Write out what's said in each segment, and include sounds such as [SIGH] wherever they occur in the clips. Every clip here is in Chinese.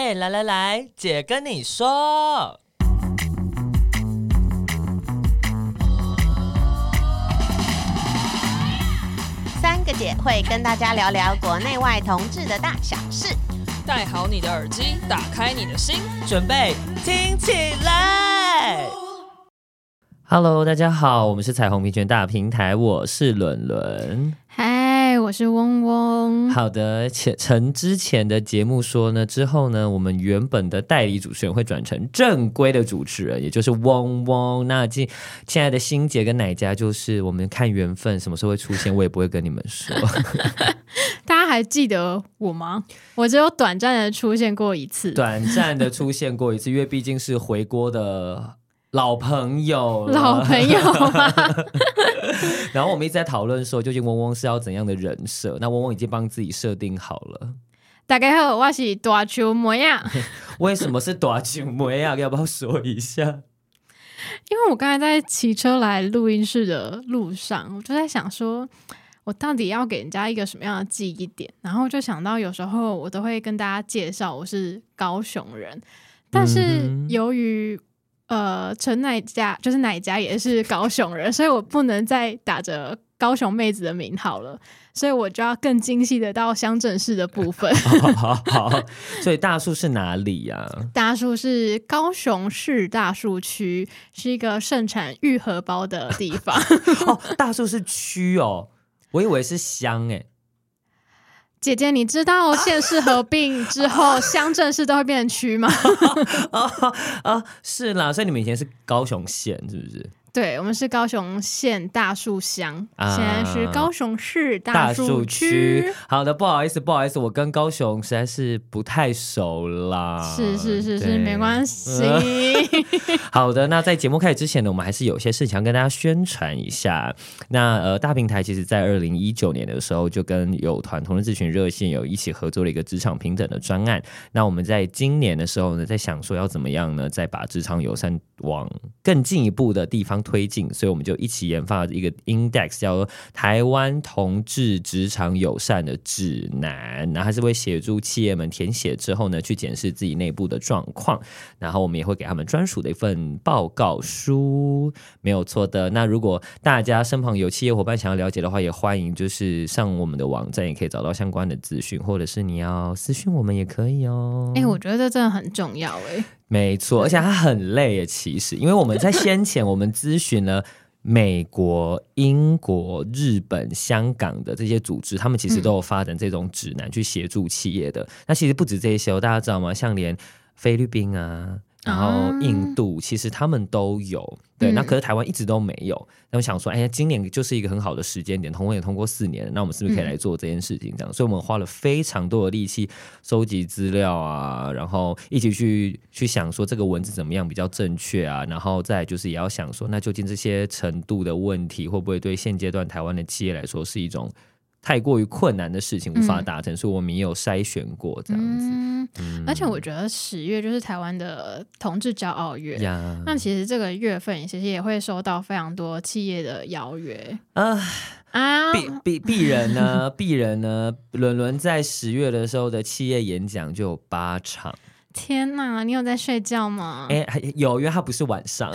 哎，来来来，姐跟你说，三个姐会跟大家聊聊国内外同志的大小事。戴好你的耳机，打开你的心，准备听起来。Hello，大家好，我们是彩虹平权大平台，我是伦伦。嗨，我是嗡嗡。好的，前成之前的节目说呢，之后呢，我们原本的代理主持人会转成正规的主持人，也就是嗡嗡。那今亲爱的心姐跟奶家，就是我们看缘分，什么时候会出现，我也不会跟你们说。[LAUGHS] 大家还记得我吗？我只有短暂的出现过一次，[LAUGHS] 短暂的出现过一次，因为毕竟是回锅的。老朋友，老朋友然后我们一直在讨论说，究竟嗡嗡是要怎样的人设？那嗡嗡已经帮自己设定好了。大家好，我是大球模样。[LAUGHS] 为什么是大球模样？要不要说一下？因为我刚才在骑车来录音室的路上，我就在想说，我到底要给人家一个什么样的记忆点？然后就想到，有时候我都会跟大家介绍我是高雄人，但是由于呃，陈奶家就是奶家也是高雄人，所以我不能再打着高雄妹子的名号了，所以我就要更精细的到乡镇市的部分。好，[LAUGHS] 好，好，所以大树是哪里呀？啊？[LAUGHS] 大树是高雄市大树区，是一个盛产玉荷包的地方。哦，大树是区哦，我以为是乡诶。姐姐，你知道县市合并之后，[LAUGHS] 乡镇市都会变成区吗？啊 [LAUGHS] 啊，是啦，所以你们以前是高雄县，是不是？对，我们是高雄县大树乡，啊、现在是高雄市大树区。好的，不好意思，不好意思，我跟高雄实在是不太熟啦。是是是是，没关系。[LAUGHS] 好的，那在节目开始之前呢，我们还是有些事情要跟大家宣传一下。那呃，大平台其实在二零一九年的时候，就跟有团同志咨询热线有一起合作了一个职场平等的专案。那我们在今年的时候呢，在想说要怎么样呢，再把职场友善往更进一步的地方推进，所以我们就一起研发了一个 index，叫做《台湾同志职场友善的指南》，然后它是会协助企业们填写之后呢，去检视自己内部的状况，然后我们也会给他们专属的一份报告书，没有错的。那如果大家身旁有企业伙伴想要了解的话，也欢迎就是上我们的网站，也可以找到相关的资讯，或者是你要私讯我们也可以哦。哎、我觉得这真的很重要哎。没错，而且它很累耶。其实，因为我们在先前我们咨询了 [LAUGHS] 美国、英国、日本、香港的这些组织，他们其实都有发展这种指南去协助企业的。那其实不止这些哦，大家知道吗？像连菲律宾啊。然后印度其实他们都有，对，那可是台湾一直都没有。那我想说，哎呀，今年就是一个很好的时间点，同婚也通过四年，那我们是不是可以来做这件事情？这样，所以我们花了非常多的力气收集资料啊，然后一起去去想说这个文字怎么样比较正确啊，然后再就是也要想说，那究竟这些程度的问题会不会对现阶段台湾的企业来说是一种太过于困难的事情无法达成，嗯、所以我们也有筛选过这样子。嗯嗯、而且我觉得十月就是台湾的同志骄傲月，呀那其实这个月份其实也会收到非常多企业的邀约啊啊！鄙鄙鄙人呢？鄙人呢？伦伦在十月的时候的企业演讲就有八场。天哪，你有在睡觉吗？哎、欸，有，因为他不是晚上。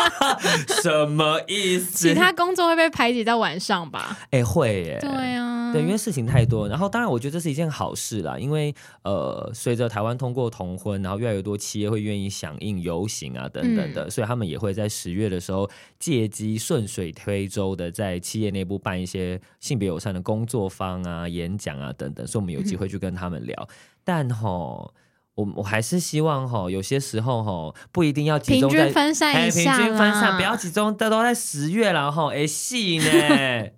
[LAUGHS] 什么意思？其他工作会被排挤到晚上吧？哎、欸，会耶。对啊，对，因为事情太多。然后，当然，我觉得这是一件好事啦，因为呃，随着台湾通过同婚，然后越来越多企业会愿意响应游行啊，等等的，嗯、所以他们也会在十月的时候借机顺水推舟的在企业内部办一些性别友善的工作坊啊、演讲啊等等，所以我们有机会去跟他们聊。嗯、但吼。我我还是希望哈，有些时候哈，不一定要集中在平均分散一下，平均分散，不要集中都都在十月了哈，哎，细呢？[LAUGHS]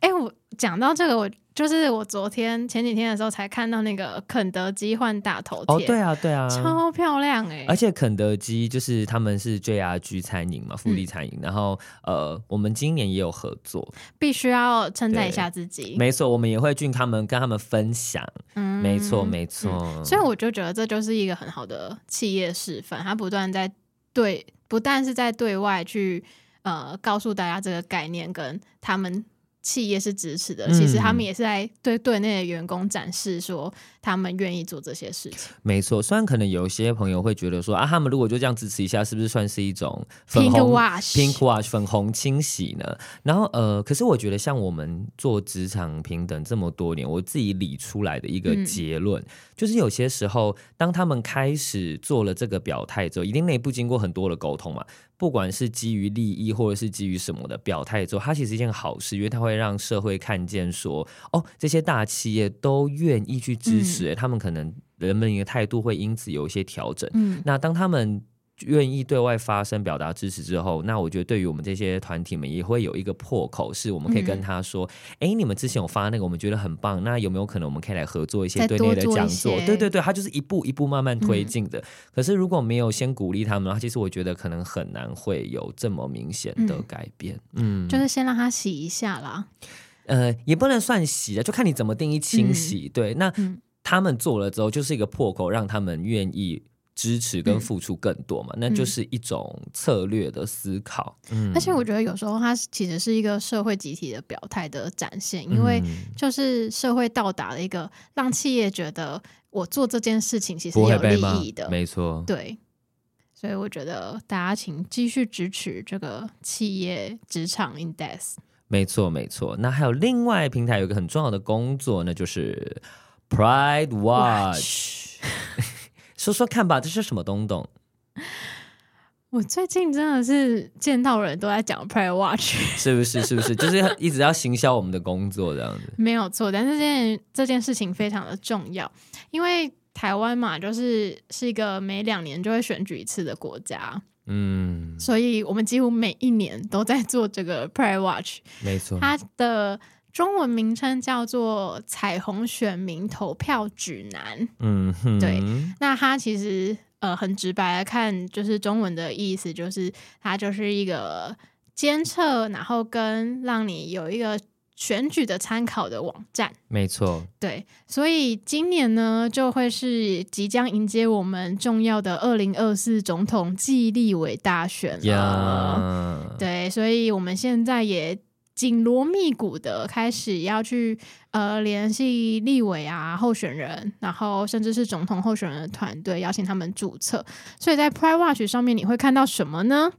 哎，我讲到这个我。就是我昨天前几天的时候才看到那个肯德基换大头贴，哦，对啊，对啊，超漂亮哎、欸！而且肯德基就是他们是 JRG 餐饮嘛，福利餐饮，嗯、然后呃，我们今年也有合作，必须要称赞一下自己。没错，我们也会跟他们跟他们分享，嗯，没错没错、嗯。所以我就觉得这就是一个很好的企业示范，他不断在对，不但是在对外去呃告诉大家这个概念跟他们。企业是支持的，其实他们也是在对对内的员工展示说他们愿意做这些事情。没错，虽然可能有些朋友会觉得说啊，他们如果就这样支持一下，是不是算是一种粉红 Pink wash Pink wash 粉红清洗呢？然后呃，可是我觉得像我们做职场平等这么多年，我自己理出来的一个结论，嗯、就是有些时候当他们开始做了这个表态之后，一定内部经过很多的沟通嘛。不管是基于利益或者是基于什么的表态之后，它其实是一件好事，因为它会让社会看见说，哦，这些大企业都愿意去支持，嗯、他们可能人们的态度会因此有一些调整。嗯，那当他们。愿意对外发声表达支持之后，那我觉得对于我们这些团体们也会有一个破口，是我们可以跟他说：“哎、嗯，你们之前有发那个，我们觉得很棒，那有没有可能我们可以来合作一些对内的讲座？”对对对，他就是一步一步慢慢推进的。嗯、可是如果没有先鼓励他们的话，其实我觉得可能很难会有这么明显的改变。嗯，就是先让他洗一下啦。呃，也不能算洗啊，就看你怎么定义清洗。嗯、对，那他们做了之后，就是一个破口，让他们愿意。支持跟付出更多嘛，嗯、那就是一种策略的思考。嗯，而且我觉得有时候它其实是一个社会集体的表态的展现，因为就是社会到达了一个让企业觉得我做这件事情其实有利益的，没错。对，所以我觉得大家请继续支持这个企业职场 Index。没错，没错。那还有另外平台有一个很重要的工作，那就是 Pride Watch。[LAUGHS] 说说看吧，这是什么东东？我最近真的是见到人都在讲 prayer Watch，是不是？是不是？就是一直要行销我们的工作这样子。没有错，但是这件这件事情非常的重要，因为台湾嘛，就是是一个每两年就会选举一次的国家，嗯，所以我们几乎每一年都在做这个 prayer Watch，没错，它的。中文名称叫做《彩虹选民投票指南》。嗯哼，对。那它其实呃很直白的看，就是中文的意思，就是它就是一个监测，然后跟让你有一个选举的参考的网站。没错。对，所以今年呢，就会是即将迎接我们重要的二零二四总统暨立委大选了。对，所以我们现在也。紧锣密鼓的开始要去呃联系立委啊候选人，然后甚至是总统候选人的团队，邀请他们注册。所以在 Pride Watch 上面你会看到什么呢？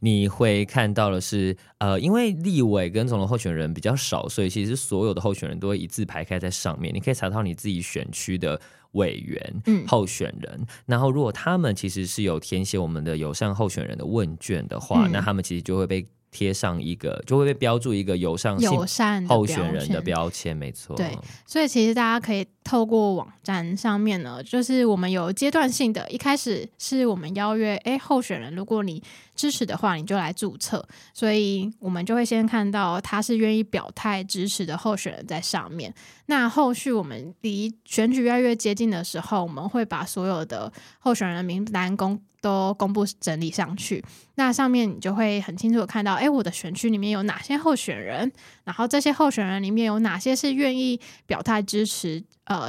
你会看到的是呃，因为立委跟总统候选人比较少，所以其实所有的候选人都会一字排开在上面。你可以查到你自己选区的委员、嗯、候选人，然后如果他们其实是有填写我们的友善候选人的问卷的话，嗯、那他们其实就会被。贴上一个就会被标注一个友善友善候选人的标签，没错。对，所以其实大家可以透过网站上面呢，就是我们有阶段性的，一开始是我们邀约，哎，候选人，如果你支持的话，你就来注册。所以我们就会先看到他是愿意表态支持的候选人在上面。那后续我们离选举越来越接近的时候，我们会把所有的候选人名单公。都公布整理上去，那上面你就会很清楚的看到，哎，我的选区里面有哪些候选人，然后这些候选人里面有哪些是愿意表态支持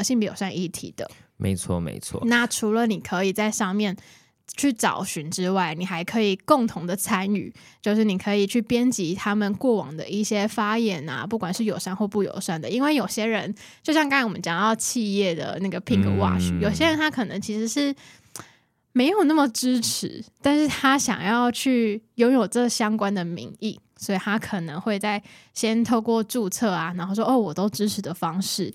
性别友善议题的。没错，没错。那除了你可以在上面去找寻之外，你还可以共同的参与，就是你可以去编辑他们过往的一些发言啊，不管是友善或不友善的，因为有些人就像刚才我们讲到企业的那个 Pink Wash，嗯，有些人他可能其实是。没有那么支持，但是他想要去拥有这相关的名义，所以他可能会在先透过注册啊，然后说哦，我都支持的方式。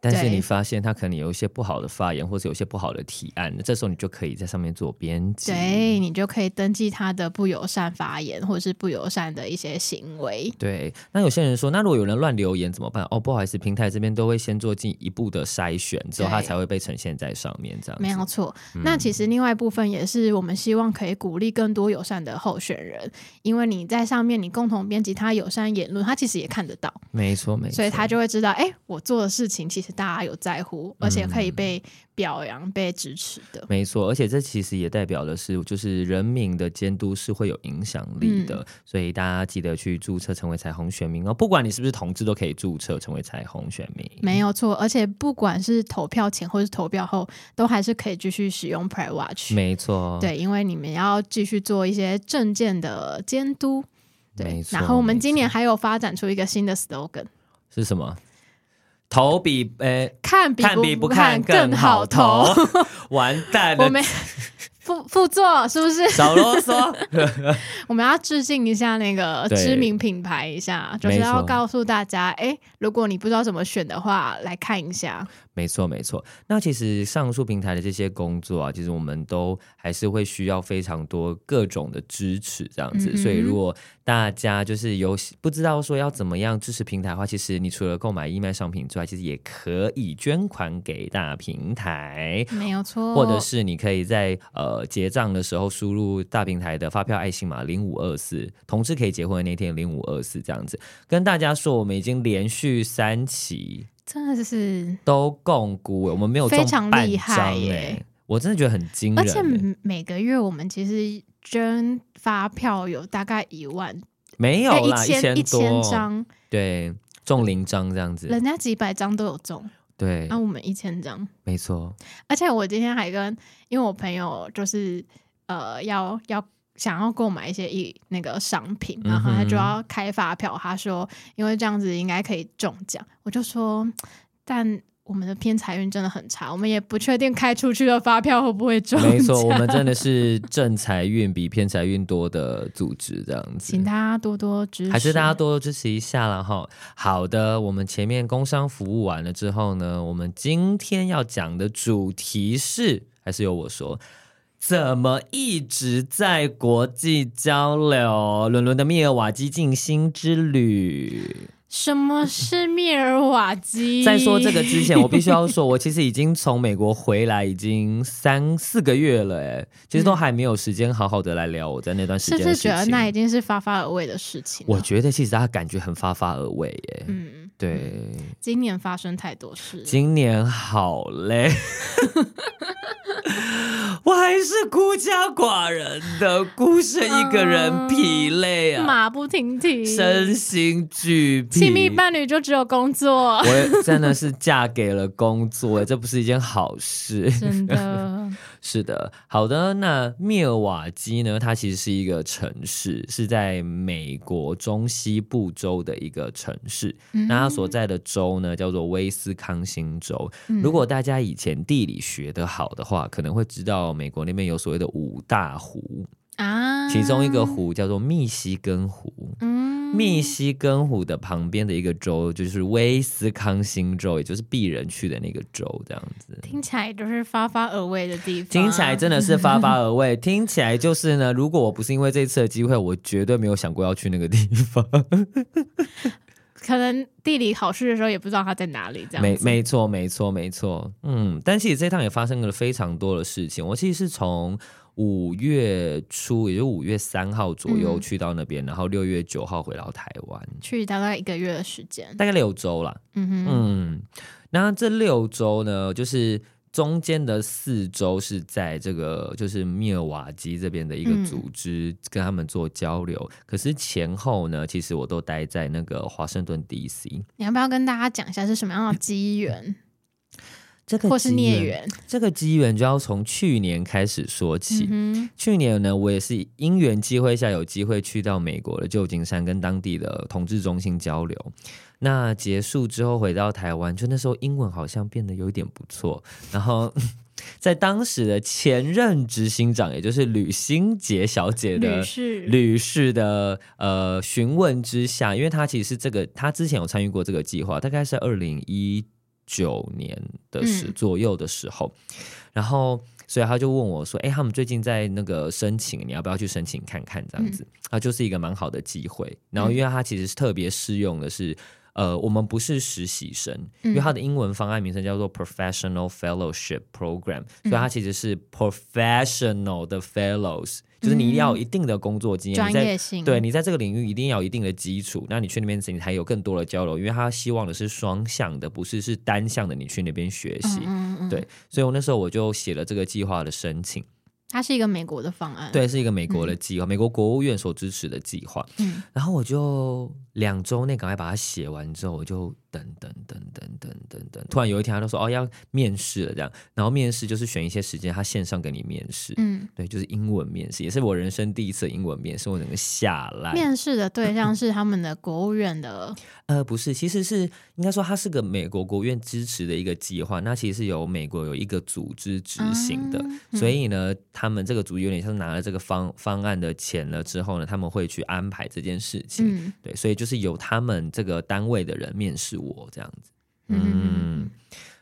但是你发现他可能有一些不好的发言，或者有一些不好的提案，这时候你就可以在上面做编辑，对，你就可以登记他的不友善发言，或者是不友善的一些行为。对，那有些人说，那如果有人乱留言怎么办？哦，不好意思，平台这边都会先做进一步的筛选，之后他才会被呈现在上面，这样。没有错。嗯、那其实另外一部分也是我们希望可以鼓励更多友善的候选人，因为你在上面你共同编辑他友善言论，他其实也看得到。没错，没错。所以他就会知道，哎，我做的事情其实。大家有在乎，而且可以被表扬、嗯、被支持的，没错。而且这其实也代表的是，就是人民的监督是会有影响力的。嗯、所以大家记得去注册成为彩虹选民哦。不管你是不是同志，都可以注册成为彩虹选民，没有错。而且不管是投票前或是投票后，都还是可以继续使用 Pride Watch。没错，对，因为你们要继续做一些证件的监督。对，然后我们今年还有发展出一个新的 slogan，是什么？投比呃，看比看比不看更更好投，完蛋了，我们 [LAUGHS] 副副座是不是？少啰嗦。[LAUGHS] 我们要致敬一下那个知名品牌一下，就是要告诉大家，哎，如果你不知道怎么选的话，来看一下。没错，没错。那其实上述平台的这些工作啊，其实我们都还是会需要非常多各种的支持，这样子。所以，如果大家就是有不知道说要怎么样支持平台的话，其实你除了购买义卖商品之外，其实也可以捐款给大平台，没有错。或者是你可以在呃结账的时候输入大平台的发票爱心码零五二四，同志可以结婚的那天零五二四这样子，跟大家说，我们已经连续三期。真的是都共估，我们没有中非常厉害耶、欸！我真的觉得很惊人、欸，而且每个月我们其实捐发票有大概一万，没有啦，一千一千张，对，中零张这样子，人家几百张都有中，对，那、啊、我们一千张，没错。而且我今天还跟，因为我朋友就是呃要要。想要购买一些一那个商品，然后他就要开发票。他说，因为这样子应该可以中奖。我就说，但我们的偏财运真的很差，我们也不确定开出去的发票会不会中。没错，我们真的是正财运比偏财运多的组织，这样子，请大家多多支持，还是大家多多支持一下了哈。好的，我们前面工商服务完了之后呢，我们今天要讲的主题是，还是由我说。怎么一直在国际交流？伦伦的密尔瓦基静心之旅。什么是密尔瓦基？在说这个之前，我必须要说，我其实已经从美国回来已经三四个月了，哎，其实都还没有时间好好的来聊我在那段时间。是不是觉得那已经是发发而为的事情？我觉得其实他感觉很发发而未，耶。嗯，对。今年发生太多事，今年好累。[LAUGHS] 我还是孤家寡人的，孤身一个人疲累啊，马不停蹄，身心俱疲。亲密伴侣就只有工作，我真的是嫁给了工作，这不是一件好事。[LAUGHS] 真的，是的，好的。那密尔瓦基呢？它其实是一个城市，是在美国中西部州的一个城市。嗯、那它所在的州呢，叫做威斯康星州。嗯、如果大家以前地理学得好的话，可能会知道美国那边有所谓的五大湖啊，其中一个湖叫做密西根湖。嗯，密西根湖的旁边的一个州就是威斯康星州，也就是鄙人去的那个州，这样子听起来就是发发而味的地方。听起来真的是发发而味，[LAUGHS] 听起来就是呢。如果我不是因为这次的机会，我绝对没有想过要去那个地方。[LAUGHS] 可能地理考试的时候也不知道它在哪里，这样。没没错没错没错，嗯，但其实这趟也发生了非常多的事情。我其实是从五月初，也就五月三号左右去到那边，嗯、然后六月九号回到台湾，去大概一个月的时间，大概六周啦。嗯哼嗯，那这六周呢，就是。中间的四周是在这个就是密尔瓦基这边的一个组织跟他们做交流，嗯、可是前后呢，其实我都待在那个华盛顿 DC。你要不要跟大家讲一下是什么样的机缘？这个或是孽缘？这个机缘就要从去年开始说起。嗯、去年呢，我也是因缘机会下有机会去到美国的旧金山，跟当地的同志中心交流。那结束之后回到台湾，就那时候英文好像变得有一点不错。然后 [LAUGHS] 在当时的前任执行长，也就是吕新杰小姐的吕氏的呃询问之下，因为她其实是这个，她之前有参与过这个计划，大概是二零一九年的时左右的时候，嗯、然后所以他就问我说：“哎，他们最近在那个申请，你要不要去申请看看？这样子，啊、嗯、就是一个蛮好的机会。然后因为他其实是特别适用的是。”呃，我们不是实习生，因为它的英文方案名称叫做 Professional Fellowship Program，、嗯、所以它其实是 Professional 的 Fellows，、嗯、就是你要有一定的工作经验，专业性，对你在这个领域一定要有一定的基础，那你去那边你才有更多的交流，因为他希望的是双向的，不是是单向的，你去那边学习，嗯嗯嗯。对，所以我那时候我就写了这个计划的申请。它是一个美国的方案，对，是一个美国的计划，嗯、美国国务院所支持的计划。嗯，然后我就两周内赶快把它写完之后，我就等等等等等等等，突然有一天他就说哦要面试了这样，然后面试就是选一些时间，他线上给你面试。嗯，对，就是英文面试，也是我人生第一次英文面试，我整个下来。面试的对象是他们的国务院的？[LAUGHS] 呃，不是，其实是应该说它是个美国国务院支持的一个计划，那其实是由美国有一个组织执行的，嗯、所以呢。他们这个组有点像拿了这个方方案的钱了之后呢，他们会去安排这件事情，嗯、对，所以就是由他们这个单位的人面试我这样子，嗯，嗯。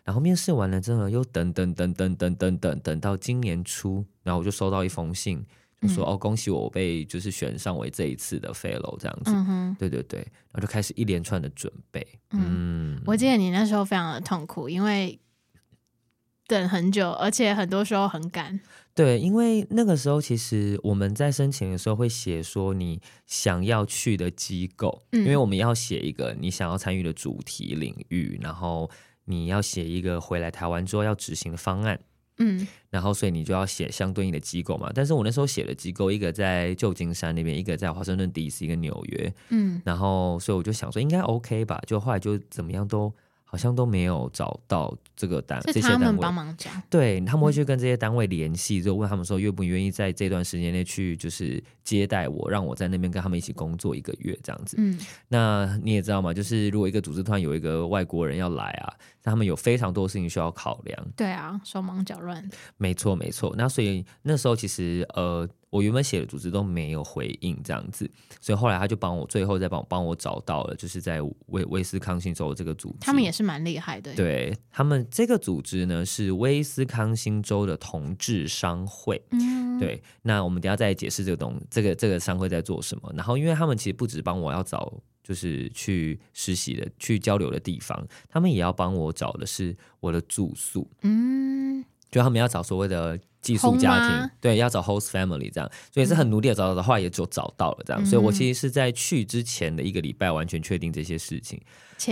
然后面试完了之后又等等等等等等等等到今年初，然后我就收到一封信，就说、嗯、哦恭喜我被就是选上为这一次的 fellow 这样子，对对对，然后就开始一连串的准备，嗯，嗯我记得你那时候非常的痛苦，因为等很久，而且很多时候很赶。对，因为那个时候其实我们在申请的时候会写说你想要去的机构，嗯、因为我们要写一个你想要参与的主题领域，然后你要写一个回来台湾之后要执行的方案，嗯，然后所以你就要写相对应的机构嘛。但是我那时候写的机构，一个在旧金山那边，一个在华盛顿 DC，一个纽约，嗯，然后所以我就想说应该 OK 吧，就后来就怎么样都。好像都没有找到这个单，这些单位帮忙找，对，他们会去跟这些单位联系，就问他们说愿不愿意在这段时间内去，就是接待我，让我在那边跟他们一起工作一个月这样子。嗯，那你也知道嘛，就是如果一个组织突然有一个外国人要来啊，他们有非常多事情需要考量。对啊，手忙脚乱。没错，没错。那所以那时候其实呃。我原本写的组织都没有回应这样子，所以后来他就帮我，最后再帮帮我找到了，就是在威威斯康星州这个组织。他们也是蛮厉害的。对，他们这个组织呢，是威斯康星州的同志商会。嗯，对。那我们等下再解释这个东，这个这个商会在做什么。然后，因为他们其实不止帮我要找，就是去实习的、去交流的地方，他们也要帮我找的是我的住宿。嗯，就他们要找所谓的。寄宿家庭吗对，要找 host family 这样，所以是很努力的找到的话，也就找到了这样。嗯、所以我其实是在去之前的一个礼拜完全确定这些事情，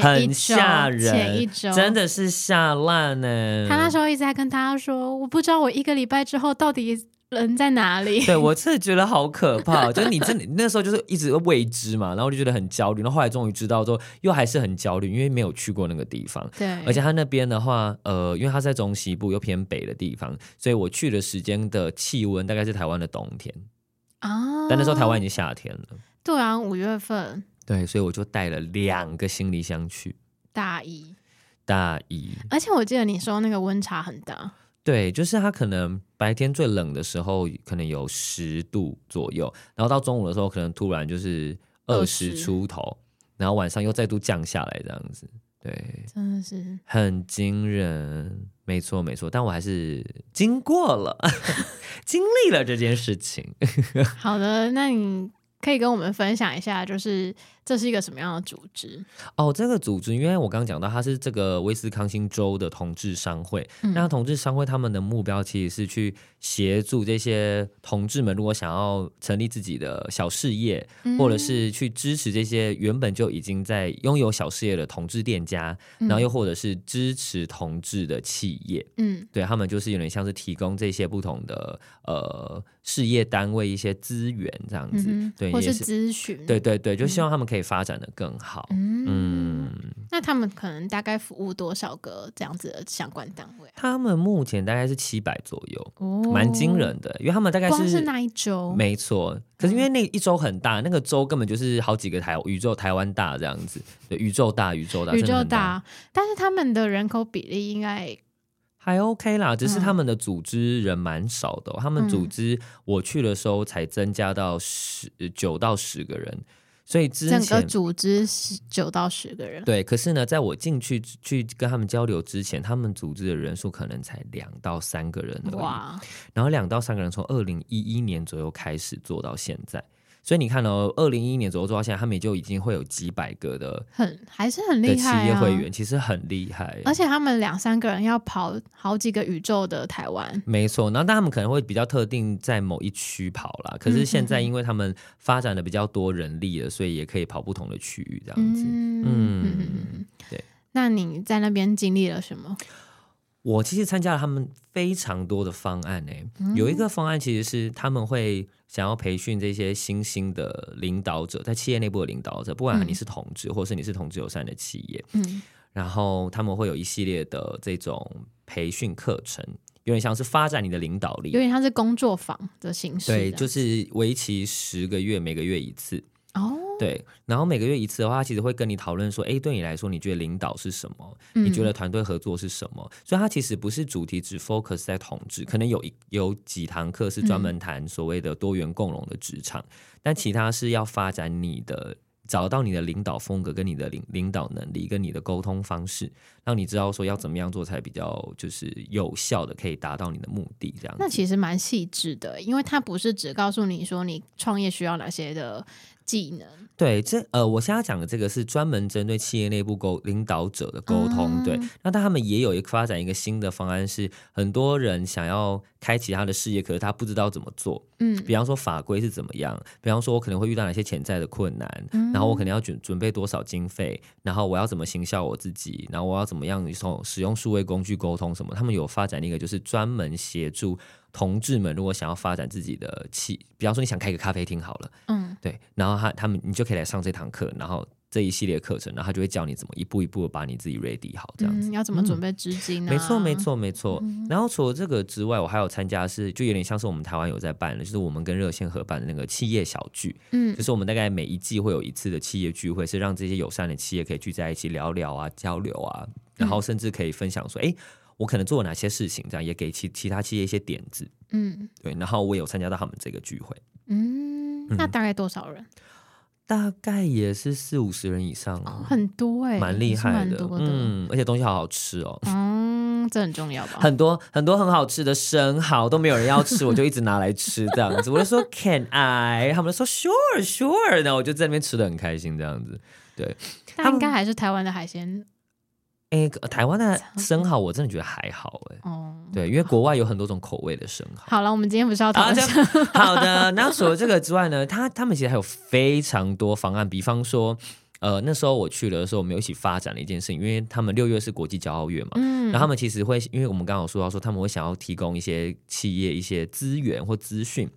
很吓人，前一周真的是吓烂呢。他那时候一直在跟大家说，我不知道我一个礼拜之后到底。人在哪里？对，我真的觉得好可怕，就是你真的 [LAUGHS] 那时候就是一直未知嘛，然后就觉得很焦虑，然后后来终于知道之后，又还是很焦虑，因为没有去过那个地方。对，而且他那边的话，呃，因为他在中西部又偏北的地方，所以我去的时间的气温大概是台湾的冬天啊，但那时候台湾已经夏天了。对啊，五月份。对，所以我就带了两个行李箱去。大衣。大衣。而且我记得你说那个温差很大。对，就是它可能白天最冷的时候可能有十度左右，然后到中午的时候可能突然就是二十出头，然后晚上又再度降下来这样子。对，真的是很惊人，没错没错。但我还是经过了，[LAUGHS] 经历了这件事情。[LAUGHS] 好的，那你可以跟我们分享一下，就是。这是一个什么样的组织？哦，这个组织，因为我刚刚讲到，它是这个威斯康星州的同志商会。嗯、那同志商会他们的目标其实是去协助这些同志们，如果想要成立自己的小事业，嗯、或者是去支持这些原本就已经在拥有小事业的同志店家，嗯、然后又或者是支持同志的企业。嗯，对他们就是有点像是提供这些不同的呃事业单位一些资源这样子，嗯、对，或是咨询，对对对，就希望他们可以。可以发展的更好。嗯，嗯，那他们可能大概服务多少个这样子的相关单位？他们目前大概是七百左右，哦，蛮惊人的。因为他们大概是光是那一州，没错。可是因为那一周很大，嗯、那个州根本就是好几个台宇宙台湾大这样子，对，宇宙大，宇宙大，宇宙大。但是他们的人口比例应该还 OK 啦，只是他们的组织人蛮少的、哦。嗯、他们组织我去的时候才增加到十九到十个人。所以之前整个组织是九到十个人，对。可是呢，在我进去去跟他们交流之前，他们组织的人数可能才两到三个人而已。哇！然后两到三个人从二零一一年左右开始做到现在。所以你看哦，二零一一年左右做到现在，他们也就已经会有几百个的，很还是很厉害啊。企业会员其实很厉害，而且他们两三个人要跑好几个宇宙的台湾，没错。然后但他们可能会比较特定在某一区跑啦。可是现在因为他们发展的比较多人力了，所以也可以跑不同的区域这样子。嗯，嗯，对。那你在那边经历了什么？我其实参加了他们非常多的方案诶、有一个方案其实是他们会想要培训这些新兴的领导者，在企业内部的领导者，不管你是同志，或是你是同志友善的企业，嗯，然后他们会有一系列的这种培训课程。有点像是发展你的领导力，有点像是工作坊的形式。对，就是为期十个月，每个月一次。哦，对，然后每个月一次的话，其实会跟你讨论说，哎，对你来说，你觉得领导是什么？嗯、你觉得团队合作是什么？所以它其实不是主题只 focus 在统治，可能有一有几堂课是专门谈所谓的多元共融的职场，嗯、但其他是要发展你的。找到你的领导风格，跟你的领领导能力，跟你的沟通方式，让你知道说要怎么样做才比较就是有效的可以达到你的目的。这样，那其实蛮细致的，因为它不是只告诉你说你创业需要哪些的技能。对，这呃，我现在讲的这个是专门针对企业内部沟领导者的沟通。嗯、对，那他们也有一个发展一个新的方案，是很多人想要开启他的事业，可是他不知道怎么做。嗯，比方说法规是怎么样，比方说我可能会遇到哪些潜在的困难，嗯、然后我可能要准准备多少经费，然后我要怎么行销我自己，然后我要怎么样从使用数位工具沟通什么。他们有发展一个就是专门协助。同志们，如果想要发展自己的企，比方说你想开个咖啡厅好了，嗯，对，然后他他们你就可以来上这堂课，然后这一系列课程，然后他就会教你怎么一步一步的把你自己 ready 好，这样子，嗯、要怎么准备资金、啊嗯？没错，没错，没错。嗯、然后除了这个之外，我还有参加是，就有点像是我们台湾有在办的，就是我们跟热线合办的那个企业小聚，嗯，就是我们大概每一季会有一次的企业聚会，是让这些友善的企业可以聚在一起聊聊啊，交流啊，然后甚至可以分享说，哎、嗯。我可能做了哪些事情，这样也给其其他企业一些点子，嗯，对。然后我有参加到他们这个聚会，嗯，那大概多少人？大概也是四五十人以上，哦、很多哎、欸，蛮厉害的，的嗯，而且东西好好吃哦，[LAUGHS] 嗯，这很重要吧？很多很多很好吃的生蚝都没有人要吃，我就一直拿来吃这样子，我就说 [LAUGHS] Can I？他们就说 Sure Sure，然后我就在那边吃的很开心这样子，对。但应该还是台湾的海鲜。哎，台湾的生蚝我真的觉得还好哎，哦，对，因为国外有很多种口味的生蚝。好了，我们今天不是要讨论好的，[LAUGHS] 那除了这个之外呢，他他们其实还有非常多方案，比方说，呃，那时候我去了的时候，我们有一起发展了一件事情，因为他们六月是国际骄傲月嘛，嗯，然后他们其实会，因为我们刚刚有说到说他们会想要提供一些企业一些资源或资讯，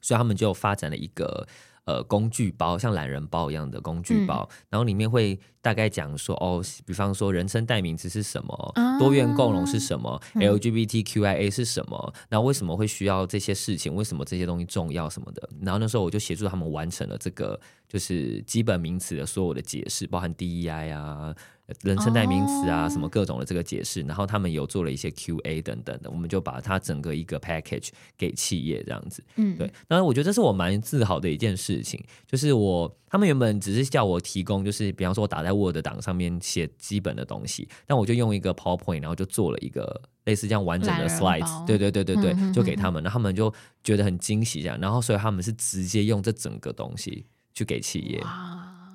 所以他们就发展了一个。呃，工具包像懒人包一样的工具包，嗯、然后里面会大概讲说哦，比方说人称代名词是什么，啊、多元共融是什么、嗯、，LGBTQIA 是什么，然后为什么会需要这些事情，为什么这些东西重要什么的，然后那时候我就协助他们完成了这个就是基本名词的所有的解释，包含 DEI 啊。人称代名词啊，什么各种的这个解释，然后他们有做了一些 QA 等等的，我们就把它整个一个 package 给企业这样子。嗯，对。当然，我觉得这是我蛮自豪的一件事情，就是我他们原本只是叫我提供，就是比方说我打在 Word 档上面写基本的东西，但我就用一个 PowerPoint，然后就做了一个类似这样完整的 slides，对对对对对，就给他们，然后他们就觉得很惊喜这样，然后所以他们是直接用这整个东西去给企业。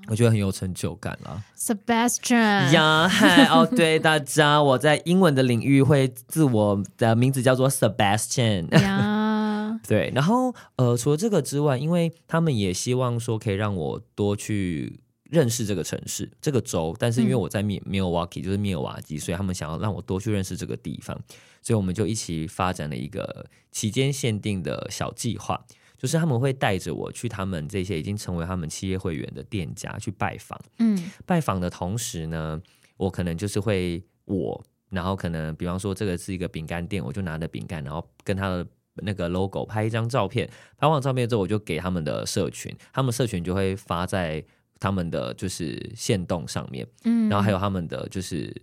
我觉得很有成就感啦，Sebastian。呀，嗨哦，对 [LAUGHS] 大家，我在英文的领域会自我的名字叫做 Sebastian 呀，[LAUGHS] 对，然后呃，除了这个之外，因为他们也希望说可以让我多去认识这个城市、这个州，但是因为我在密密尔瓦基，就是密尔瓦基，所以他们想要让我多去认识这个地方，所以我们就一起发展了一个期间限定的小计划。就是他们会带着我去他们这些已经成为他们企业会员的店家去拜访，嗯，拜访的同时呢，我可能就是会我，然后可能比方说这个是一个饼干店，我就拿着饼干，然后跟他的那个 logo 拍一张照片，拍完照片之后，我就给他们的社群，他们社群就会发在他们的就是线动上面，嗯，然后还有他们的就是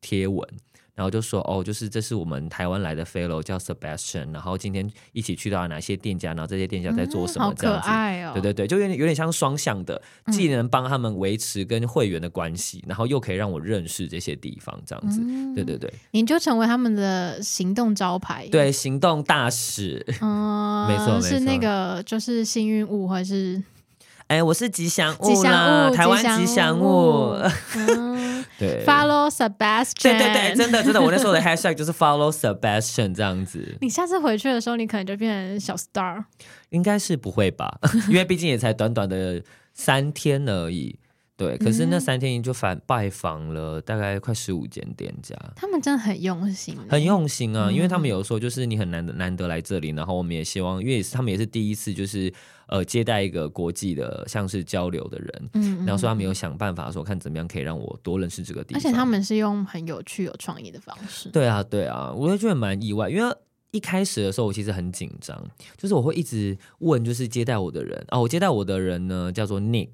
贴文。然后就说哦，就是这是我们台湾来的 fellow 叫 Sebastian，然后今天一起去到哪些店家，然后这些店家在做什么这样子。对对对，就有点有点像双向的，既能帮他们维持跟会员的关系，嗯、然后又可以让我认识这些地方这样子。嗯、对对对，你就成为他们的行动招牌，对，行动大使。嗯，[LAUGHS] 没错没错，是那个就是幸运物还是？哎，我是吉祥物，吉祥物，台湾吉祥物。[LAUGHS] 对，Follow Sebastian。对对对，真的真的，我那时候的 hashtag 就是 Follow Sebastian 这样子。你下次回去的时候，你可能就变成小 star。应该是不会吧？因为毕竟也才短短的三天而已。对，可是那三天就反拜访了大概快十五间店家，他们真的很用心，很用心啊！因为他们有时候，就是你很难得难得来这里，然后我们也希望，因为他们也是第一次，就是呃接待一个国际的像是交流的人，嗯，然后说他们有想办法说看怎么样可以让我多认识这个地方，而且他们是用很有趣有创意的方式，对啊对啊，我就觉得蛮意外，因为一开始的时候我其实很紧张，就是我会一直问，就是接待我的人啊，我接待我的人呢叫做 Nick。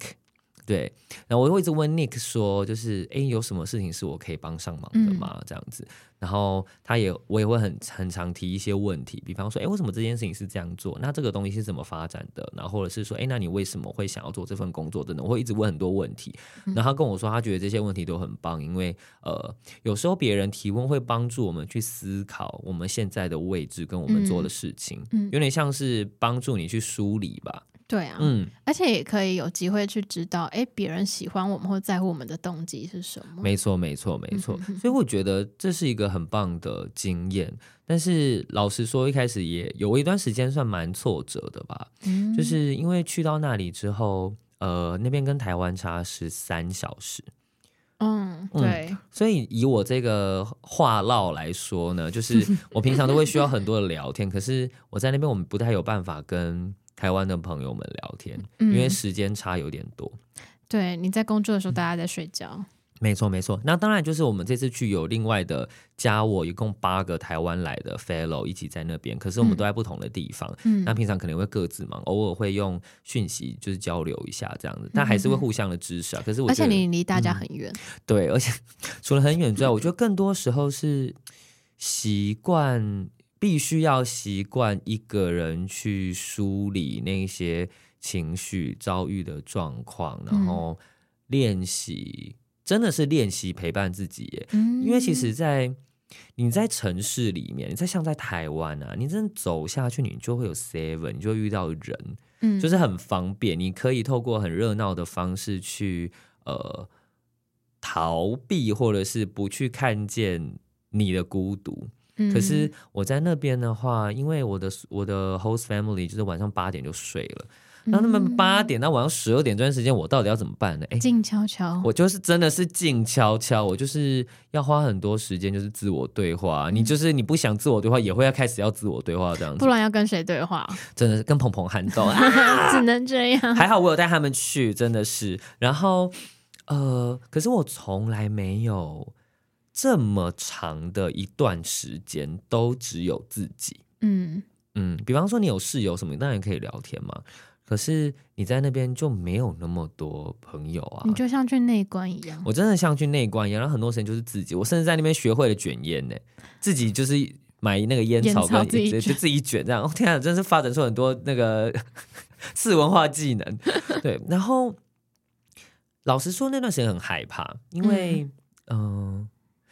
对，然后我会一直问 Nick 说，就是哎，有什么事情是我可以帮上忙的吗？这样子，然后他也我也会很很常提一些问题，比方说，哎，为什么这件事情是这样做？那这个东西是怎么发展的？然后或者是说，哎，那你为什么会想要做这份工作？等等，我会一直问很多问题。然后他跟我说，他觉得这些问题都很棒，因为呃，有时候别人提问会帮助我们去思考我们现在的位置跟我们做的事情，有点像是帮助你去梳理吧。对啊，嗯，而且也可以有机会去知道，哎，别人喜欢我们或在乎我们的动机是什么？没错，没错，没错。所以我觉得这是一个很棒的经验。但是老实说，一开始也有一段时间算蛮挫折的吧，嗯，就是因为去到那里之后，呃，那边跟台湾差十三小时。嗯，对。嗯，所以以我这个话唠来说呢，就是我平常都会需要很多的聊天，可是我在那边我们不太有办法跟。台湾的朋友们聊天，因为时间差有点多。嗯、对，你在工作的时候，大家在睡觉。没错，没错。那当然就是我们这次去有另外的加我，一共八个台湾来的 fellow 一起在那边。可是我们都在不同的地方。嗯，那平常可能会各自忙，偶尔会用讯息就是交流一下这样子，但还是会互相的支持啊。可是我觉得，而且你离大家很远。嗯，对，而且 [LAUGHS] 除了很远之外，我觉得更多时候是习惯。必须要习惯一个人去梳理那些情绪遭遇的状况，然后练习，真的是练习陪伴自己耶。因为其实，在你在城市里面，你在像在台湾啊，你真的走下去，你就会有 seven，你就会遇到人，嗯，就是很方便，你可以透过很热闹的方式去呃逃避，或者是不去看见你的孤独。可是我在那边的话，因为我的我的 host family 就是晚上八点就睡了，那他们八点到晚上十二点这段时间，我到底要怎么办呢？哎，静悄悄，我就是真的是静悄悄，我就是要花很多时间，就是自我对话。你就是你不想自我对话，也会要开始要自我对话这样子，不然要跟谁对话？真的是跟鹏鹏喊斗，[LAUGHS] 只能这样。还好我有带他们去，真的是。然后呃，可是我从来没有。这么长的一段时间都只有自己，嗯嗯，比方说你有室友什么，当然可以聊天嘛。可是你在那边就没有那么多朋友啊，你就像去内观一样。我真的像去内观一样，然后很多时间就是自己。我甚至在那边学会了卷烟呢，自己就是买那个烟草，跟自己就自己卷这样。哦 [LAUGHS] 天啊，真是发展出很多那个 [LAUGHS] 次文化技能。[LAUGHS] 对，然后老实说，那段时间很害怕，因为嗯。呃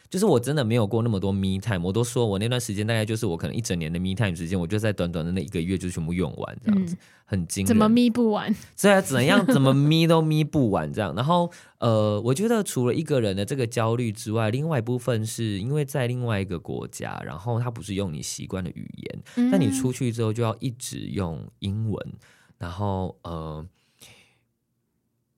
就是我真的没有过那么多 me time，我都说我那段时间大概就是我可能一整年的 me time 时间，我就在短短的那一个月就全部用完这样子，嗯、很惊人。怎么 me 不完？[LAUGHS] 对啊怎样怎么 me 都 me 不完这样。然后呃，我觉得除了一个人的这个焦虑之外，另外一部分是因为在另外一个国家，然后他不是用你习惯的语言，嗯、但你出去之后就要一直用英文，然后呃。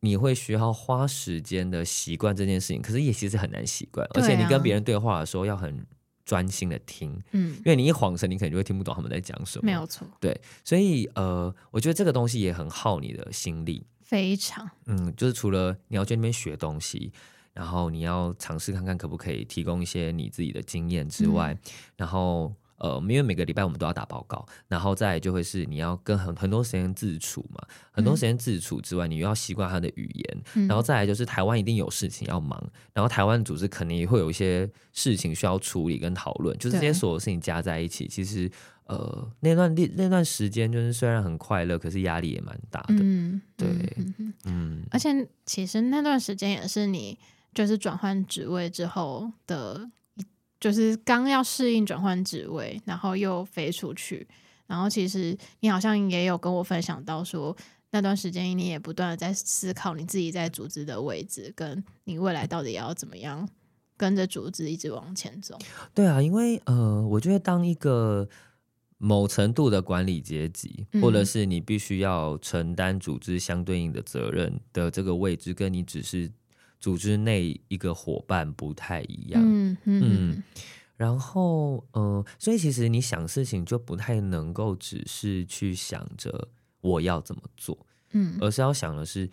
你会需要花时间的习惯这件事情，可是也其实很难习惯，而且你跟别人对话的时候要很专心的听，嗯，因为你一晃神，你可能就会听不懂他们在讲什么，没有错，对，所以呃，我觉得这个东西也很耗你的心力，非常，嗯，就是除了你要去那边学东西，然后你要尝试看看可不可以提供一些你自己的经验之外，嗯、然后。呃，因为每个礼拜我们都要打报告，然后再来就会是你要跟很很多时间自处嘛，很多时间自处之外，你又要习惯他的语言，嗯、然后再来就是台湾一定有事情要忙，然后台湾组织肯定也会有一些事情需要处理跟讨论，就是这些所有事情加在一起，其实呃那段那那段时间就是虽然很快乐，可是压力也蛮大的，嗯，对，嗯，嗯。而且其实那段时间也是你就是转换职位之后的。就是刚要适应转换职位，然后又飞出去，然后其实你好像也有跟我分享到说，那段时间你也不断的在思考你自己在组织的位置，跟你未来到底要怎么样跟着组织一直往前走。对啊，因为呃，我觉得当一个某程度的管理阶级，嗯、或者是你必须要承担组织相对应的责任的这个位置，跟你只是组织内一个伙伴不太一样。嗯嗯，嗯，然后呃，所以其实你想事情就不太能够只是去想着我要怎么做，嗯，而是要想的是。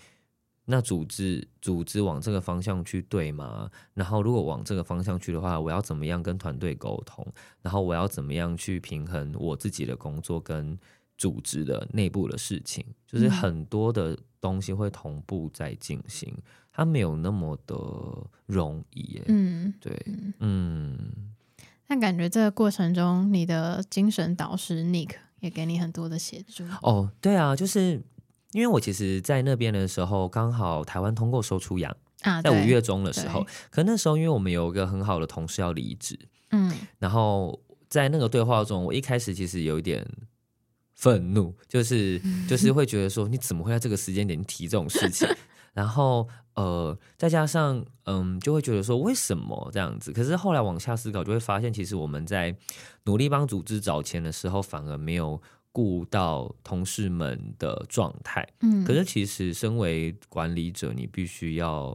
那组织组织往这个方向去对吗？然后如果往这个方向去的话，我要怎么样跟团队沟通？然后我要怎么样去平衡我自己的工作跟组织的内部的事情？就是很多的东西会同步在进行，嗯、它没有那么的容易耶。嗯，对，嗯。但感觉这个过程中，你的精神导师 Nick 也给你很多的协助。哦，对啊，就是。因为我其实，在那边的时候，刚好台湾通过收出养啊，在五月中的时候，可那时候因为我们有一个很好的同事要离职，嗯，然后在那个对话中，我一开始其实有一点愤怒，就是 [LAUGHS] 就是会觉得说，你怎么会在这个时间点提这种事情？然后呃，再加上嗯，就会觉得说，为什么这样子？可是后来往下思考，就会发现，其实我们在努力帮组织找钱的时候，反而没有。顾到同事们的状态，嗯，可是其实身为管理者，你必须要，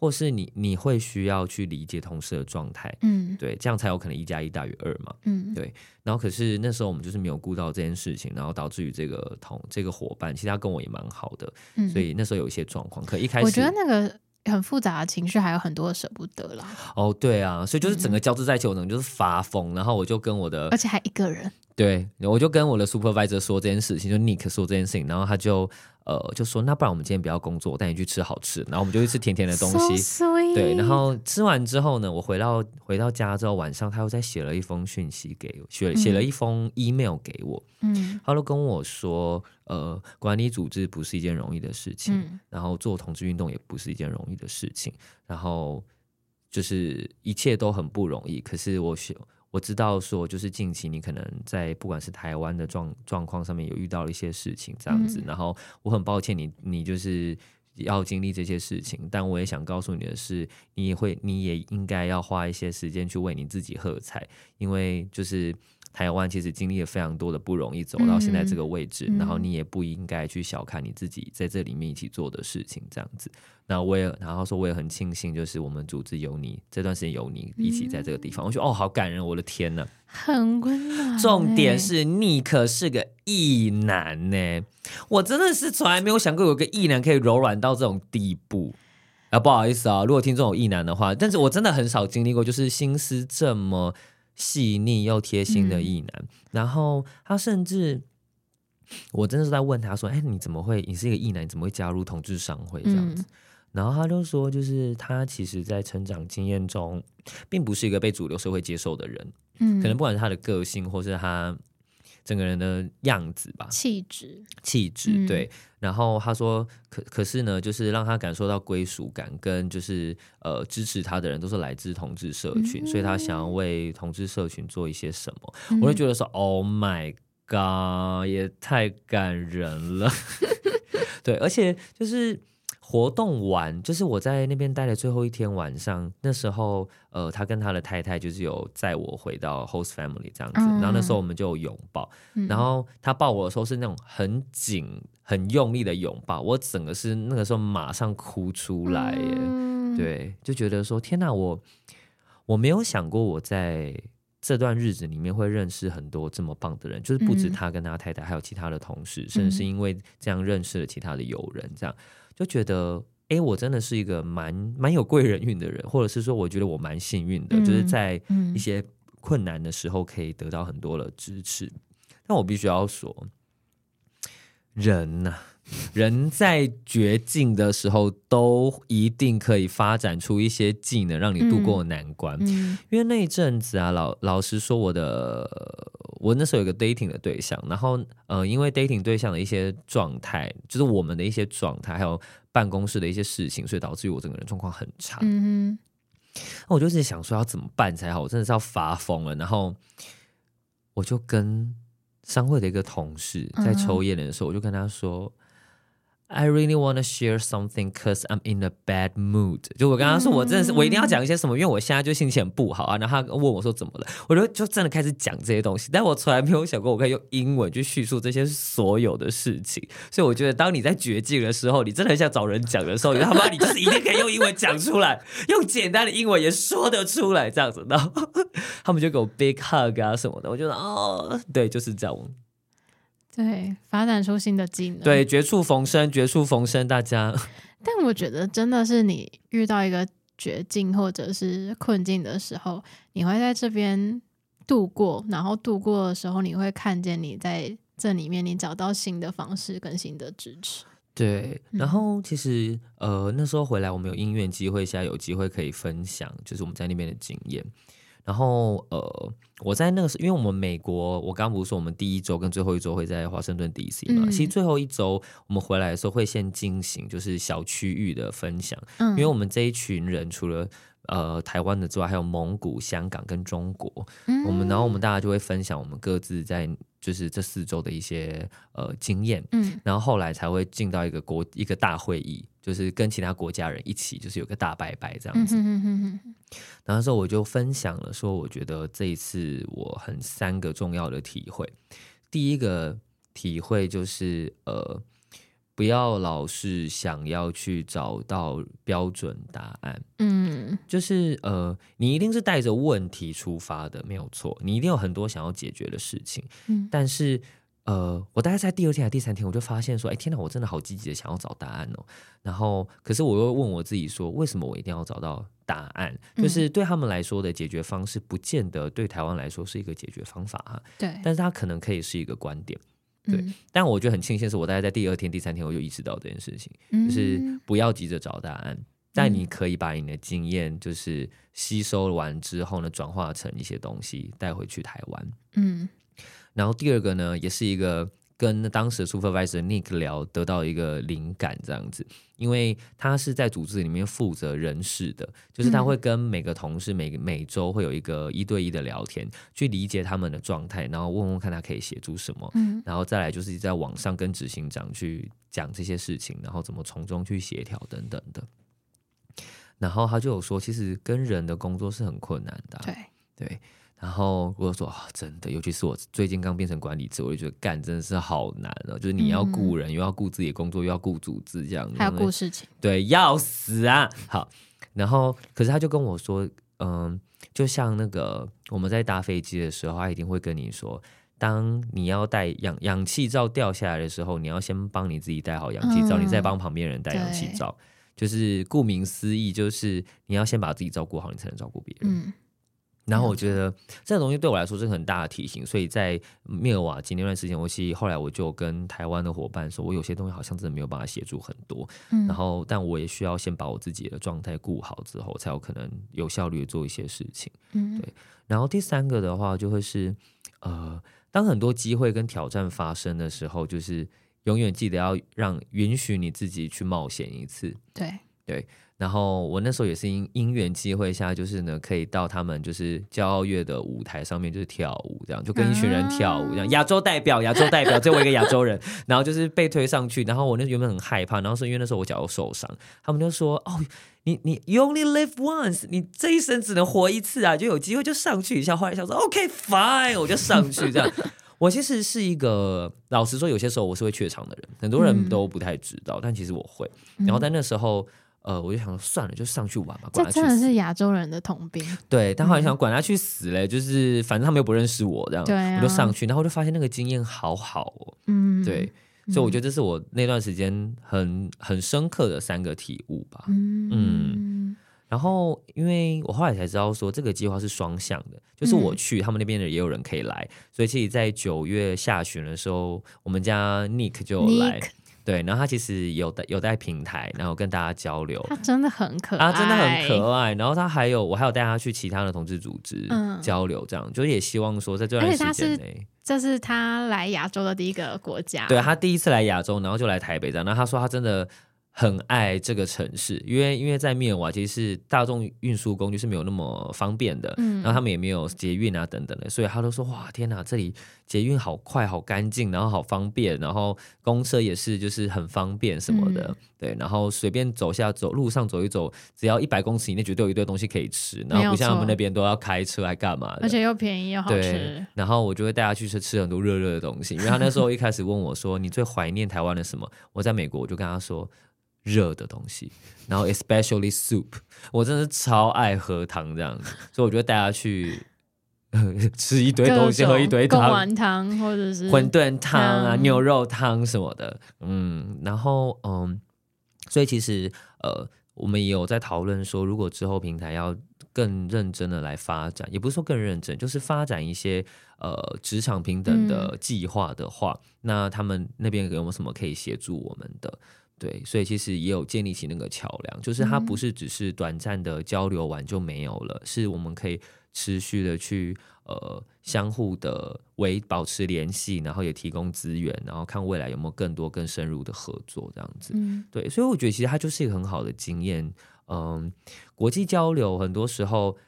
或是你你会需要去理解同事的状态，嗯，对，这样才有可能一加一大于二嘛，嗯，对。然后可是那时候我们就是没有顾到这件事情，然后导致于这个同这个伙伴，其实他跟我也蛮好的，嗯，所以那时候有一些状况。可一开始我觉得那个很复杂的情绪，还有很多舍不得啦。哦，对啊，所以就是整个交织在一起，我可能就是发疯，然后我就跟我的，而且还一个人。对，我就跟我的 supervisor 说这件事情，就 Nick 说这件事情，然后他就呃就说，那不然我们今天不要工作，我带你去吃好吃，然后我们就去吃甜甜的东西。So 对，然后吃完之后呢，我回到回到家之后，晚上他又再写了一封讯息给我，写写了一封 email 给我，嗯，他都跟我说，呃，管理组织不是一件容易的事情，嗯，然后做同志运动也不是一件容易的事情，然后就是一切都很不容易，可是我学。我知道，说就是近期你可能在不管是台湾的状状况上面有遇到了一些事情这样子，嗯、然后我很抱歉你你就是要经历这些事情，但我也想告诉你的是，你也会你也应该要花一些时间去为你自己喝彩，因为就是。台湾其实经历了非常多的不容易，走到现在这个位置，嗯、然后你也不应该去小看你自己在这里面一起做的事情，这样子。那我也，然后说我也很庆幸，就是我们组织有你，这段时间有你一起在这个地方，嗯、我觉得哦，好感人，我的天呐，很温暖。重点是你可是个异男呢，我真的是从来没有想过有个异男可以柔软到这种地步啊！不好意思啊，如果听众有异男的话，但是我真的很少经历过，就是心思这么。细腻又贴心的异男，嗯、然后他甚至，我真的是在问他说：“哎，你怎么会？你是一个异男，你怎么会加入同志商会这样子？”嗯、然后他就说：“就是他其实，在成长经验中，并不是一个被主流社会接受的人，嗯，可能不管是他的个性，或是他。”整个人的样子吧，气质，气质，对。嗯、然后他说，可可是呢，就是让他感受到归属感，跟就是呃支持他的人都是来自同志社群，嗯、所以他想要为同志社群做一些什么。嗯、我就觉得说，Oh my God，也太感人了。[LAUGHS] 对，而且就是。活动完，就是我在那边待的最后一天晚上，那时候，呃，他跟他的太太就是有载我回到 host family 这样子，嗯、然后那时候我们就有拥抱，嗯、然后他抱我的时候是那种很紧、很用力的拥抱，我整个是那个时候马上哭出来耶，嗯、对，就觉得说天哪，我我没有想过我在这段日子里面会认识很多这么棒的人，就是不止他跟他太太，还有其他的同事，嗯、甚至是因为这样认识了其他的友人，这样。就觉得，哎，我真的是一个蛮蛮有贵人运的人，或者是说，我觉得我蛮幸运的，嗯、就是在一些困难的时候可以得到很多的支持。嗯、但我必须要说，人呐、啊。人在绝境的时候，都一定可以发展出一些技能，让你度过难关。嗯嗯、因为那一阵子啊，老老实说，我的我那时候有个 dating 的对象，然后呃，因为 dating 对象的一些状态，就是我们的一些状态，还有办公室的一些事情，所以导致于我整个人状况很差。嗯哼，我就一直想说要怎么办才好，我真的是要发疯了。然后我就跟商会的一个同事在抽烟的时候，我就跟他说。I really want to share something cause I'm in a bad mood。就我刚刚说，我真的是我一定要讲一些什么，因为我现在就心情很不好啊。然后他问我说怎么了，我就就真的开始讲这些东西。但我从来没有想过我可以用英文去叙述这些所有的事情。所以我觉得，当你在绝境的时候，你真的很想找人讲的时候，你他妈你就是一定可以用英文讲出来，用简单的英文也说得出来这样子。然后他们就给我 big hug 啊什么的，我觉得哦，对，就是这样。对，发展出新的技能。对，绝处逢生，绝处逢生，大家。[LAUGHS] 但我觉得真的是你遇到一个绝境或者是困境的时候，你会在这边度过，然后度过的时候，你会看见你在这里面，你找到新的方式跟新的支持。对，然后其实呃那时候回来，我们有音乐机会，现在有机会可以分享，就是我们在那边的经验。然后呃，我在那个时，因为我们美国，我刚刚不是说我们第一周跟最后一周会在华盛顿 DC 嘛？嗯、其实最后一周我们回来的时候会先进行就是小区域的分享，嗯、因为我们这一群人除了呃台湾的之外，还有蒙古、香港跟中国，嗯、我们然后我们大家就会分享我们各自在就是这四周的一些呃经验，嗯，然后后来才会进到一个国一个大会议。就是跟其他国家人一起，就是有个大拜拜这样子。然后那时候我就分享了，说我觉得这一次我很三个重要的体会。第一个体会就是，呃，不要老是想要去找到标准答案。嗯，就是呃，你一定是带着问题出发的，没有错。你一定有很多想要解决的事情。嗯，但是。呃，我大概在第二天还是第三天，我就发现说，哎，天哪，我真的好积极的想要找答案哦。然后，可是我又问我自己说，为什么我一定要找到答案？嗯、就是对他们来说的解决方式，不见得对台湾来说是一个解决方法哈。对，但是它可能可以是一个观点。对，嗯、但我觉得很庆幸是我大概在第二天、第三天，我就意识到这件事情，嗯、就是不要急着找答案，但你可以把你的经验，就是吸收完之后呢，转化成一些东西带回去台湾。嗯。然后第二个呢，也是一个跟当时的 supervisor Nick 聊，得到一个灵感这样子，因为他是在组织里面负责人事的，就是他会跟每个同事每每周会有一个一对一的聊天，去理解他们的状态，然后问问看他可以协助什么，嗯，然后再来就是在网上跟执行长去讲这些事情，然后怎么从中去协调等等的。然后他就有说，其实跟人的工作是很困难的，对对。然后我就说啊，真的，尤其是我最近刚变成管理者，我就觉得干真的是好难哦。就是你要雇人，嗯、又要顾自己的工作，又要顾组织，这样还要顾事情，对，要死啊！好，然后可是他就跟我说，嗯，就像那个我们在搭飞机的时候，他一定会跟你说，当你要戴氧氧气罩掉下来的时候，你要先帮你自己戴好氧气罩，嗯、你再帮旁边人戴氧气罩。就是顾名思义，就是你要先把自己照顾好，你才能照顾别人。嗯然后我觉得这个东西对我来说是很大的提醒，所以在密尔瓦基那段时间，我其实后来我就跟台湾的伙伴说，我有些东西好像真的没有办法协助很多，嗯、然后但我也需要先把我自己的状态顾好之后，才有可能有效率的做一些事情。嗯，对。然后第三个的话，就会是呃，当很多机会跟挑战发生的时候，就是永远记得要让允许你自己去冒险一次。对对。然后我那时候也是因因缘机会下，就是呢，可以到他们就是骄傲月的舞台上面，就是跳舞，这样就跟一群人跳舞，这样亚洲代表，亚洲代表，最后一个亚洲人，然后就是被推上去，然后我那时候原本很害怕，然后是因为那时候我脚受伤，他们就说：“哦，你你 you only live once，你这一生只能活一次啊，就有机会就上去一下。”后来想说：“OK fine，我就上去这样。”我其实是一个老实说，有些时候我是会怯场的人，很多人都不太知道，嗯、但其实我会。然后在那时候。呃，我就想说算了，就上去玩吧。管他去死。这真的是亚洲人的通病。对，但后来想管他去死嘞，嗯、就是反正他们又不认识我，这样，对啊、我就上去，然后我就发现那个经验好好哦。嗯，对，所以我觉得这是我那段时间很很深刻的三个体悟吧。嗯，嗯，然后因为我后来才知道说这个计划是双向的，就是我去，他们那边的也有人可以来，所以其实，在九月下旬的时候，我们家 Nick 就来。对，然后他其实有带有带平台，然后跟大家交流。他真的很可爱，他真的很可爱。然后他还有，我还有带他去其他的同志组织交流，这样、嗯、就也希望说，在这段时间内，这是他来亚洲的第一个国家。对，他第一次来亚洲，然后就来台北这样。然后他说他真的很爱这个城市，因为因为在密尔瓦基是大众运输工具是没有那么方便的，嗯，然后他们也没有捷运啊等等的，所以他都说哇天哪，这里捷运好快好干净，然后好方便，然后公车也是就是很方便什么的，嗯、对，然后随便走下走路上走一走，只要一百公尺以内绝对有一堆东西可以吃，然后不像他们那边都要开车来干嘛的，而且又便宜又好吃。对，然后我就会带他去吃吃很多热热的东西，因为他那时候一开始问我说你最怀念台湾的什么？我在美国我就跟他说。热的东西，然后 especially soup，我真的是超爱喝汤这样子，所以我就带他去 [LAUGHS] 吃一堆东西，喝一堆汤，贡丸汤或者是馄饨汤啊、嗯、牛肉汤什么的，嗯，然后嗯，所以其实呃，我们也有在讨论说，如果之后平台要更认真的来发展，也不是说更认真，就是发展一些呃职场平等的计划的话，嗯、那他们那边有没有什么可以协助我们的？对，所以其实也有建立起那个桥梁，就是它不是只是短暂的交流完就没有了，嗯、是我们可以持续的去呃相互的维保持联系，然后也提供资源，然后看未来有没有更多更深入的合作这样子。嗯、对，所以我觉得其实它就是一个很好的经验。嗯，国际交流很多时候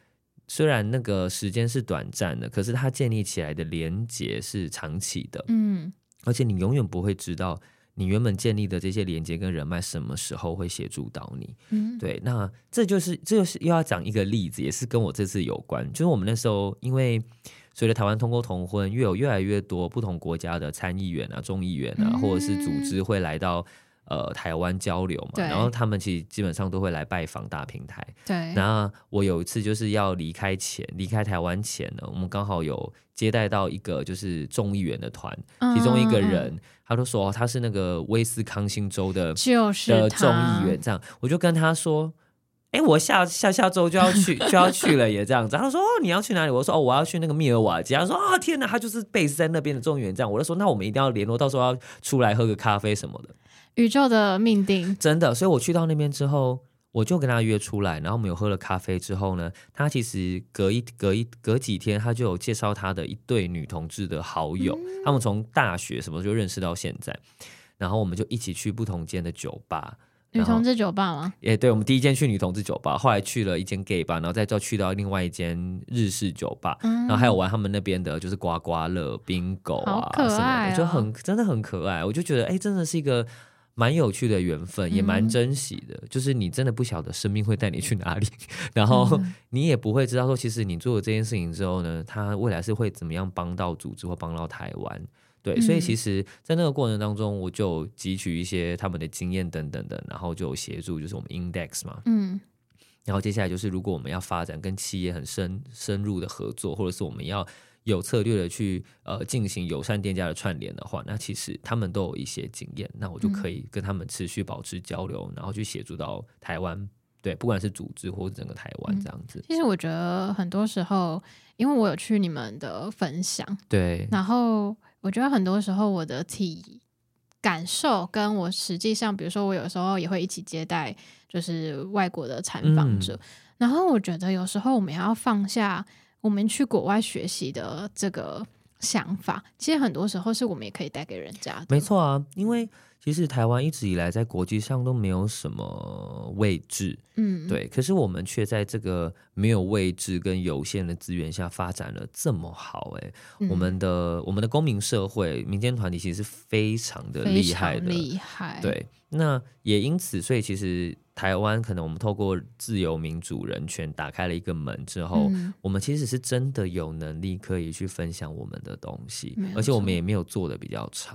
虽然那个时间是短暂的，可是它建立起来的连结是长期的。嗯，而且你永远不会知道。你原本建立的这些连接跟人脉，什么时候会协助到你？嗯，对，那这就是这就是又要讲一个例子，也是跟我这次有关。就是我们那时候，因为随着台湾通过同婚，越有越来越多不同国家的参议员啊、众议员啊，嗯、或者是组织会来到呃台湾交流嘛。然后他们其实基本上都会来拜访大平台。对。那我有一次就是要离开前，离开台湾前呢，我们刚好有接待到一个就是众议员的团，其中一个人。他就说他是那个威斯康星州的，就是的众议员，这样我就跟他说，哎，我下下下周就要去就要去了，也这样子。他说哦，你要去哪里？我说哦，我要去那个密尔瓦基。他说啊，天哪，他就是 base 在那边的众议员，这样。我就说那我们一定要联络，到时候要出来喝个咖啡什么的。宇宙的命定，真的。所以我去到那边之后。我就跟他约出来，然后我们有喝了咖啡之后呢，他其实隔一隔一隔几天，他就有介绍他的一对女同志的好友，嗯、他们从大学什么就认识到现在，然后我们就一起去不同间的酒吧，女同志酒吧吗？也对，我们第一间去女同志酒吧，后来去了一间 gay 吧，然后再就去到另外一间日式酒吧，嗯、然后还有玩他们那边的就是刮刮乐、冰狗啊什么的，就很真的很可爱，我就觉得哎，真的是一个。蛮有趣的缘分，也蛮珍惜的。嗯、就是你真的不晓得生命会带你去哪里，[LAUGHS] 然后你也不会知道说，其实你做了这件事情之后呢，他未来是会怎么样帮到组织或帮到台湾。对，嗯、所以其实，在那个过程当中，我就汲取一些他们的经验等等的，然后就协助，就是我们 Index 嘛，嗯，然后接下来就是，如果我们要发展跟企业很深深入的合作，或者是我们要。有策略的去呃进行友善店家的串联的话，那其实他们都有一些经验，那我就可以跟他们持续保持交流，嗯、然后去协助到台湾，对，不管是组织或者整个台湾这样子。其实我觉得很多时候，因为我有去你们的分享，对，然后我觉得很多时候我的体感受跟我实际上，比如说我有时候也会一起接待就是外国的参访者，嗯、然后我觉得有时候我们要放下。我们去国外学习的这个想法，其实很多时候是我们也可以带给人家的。没错啊，因为其实台湾一直以来在国际上都没有什么位置，嗯，对。可是我们却在这个没有位置跟有限的资源下发展了这么好，哎，嗯，我们的我们的公民社会、民间团体其实是非常的厉害的，厉害。对，那也因此，所以其实。台湾可能我们透过自由民主人权打开了一个门之后，嗯、我们其实是真的有能力可以去分享我们的东西，而且我们也没有做的比较差。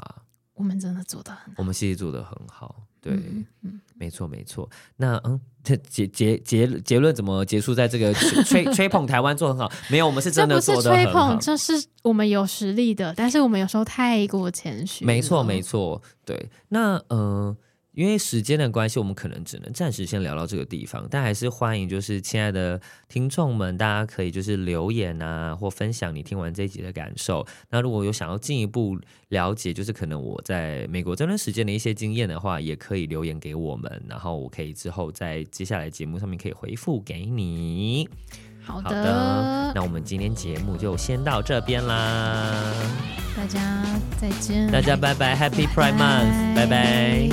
我们真的做的很好，我们其实做的很好。对，嗯，嗯没错没错。那嗯，结结结结论怎么结束在这个吹 [LAUGHS] 吹捧台湾做很好？没有，我们是真的做的很好。吹捧，这是我们有实力的，但是我们有时候太过谦虚。没错没错，对。那嗯。呃因为时间的关系，我们可能只能暂时先聊到这个地方，但还是欢迎就是亲爱的听众们，大家可以就是留言啊，或分享你听完这一集的感受。那如果有想要进一步了解，就是可能我在美国这段时间的一些经验的话，也可以留言给我们，然后我可以之后在接下来节目上面可以回复给你。好的，好的，那我们今天节目就先到这边啦，大家再见，大家拜拜，Happy Pride Month，拜拜。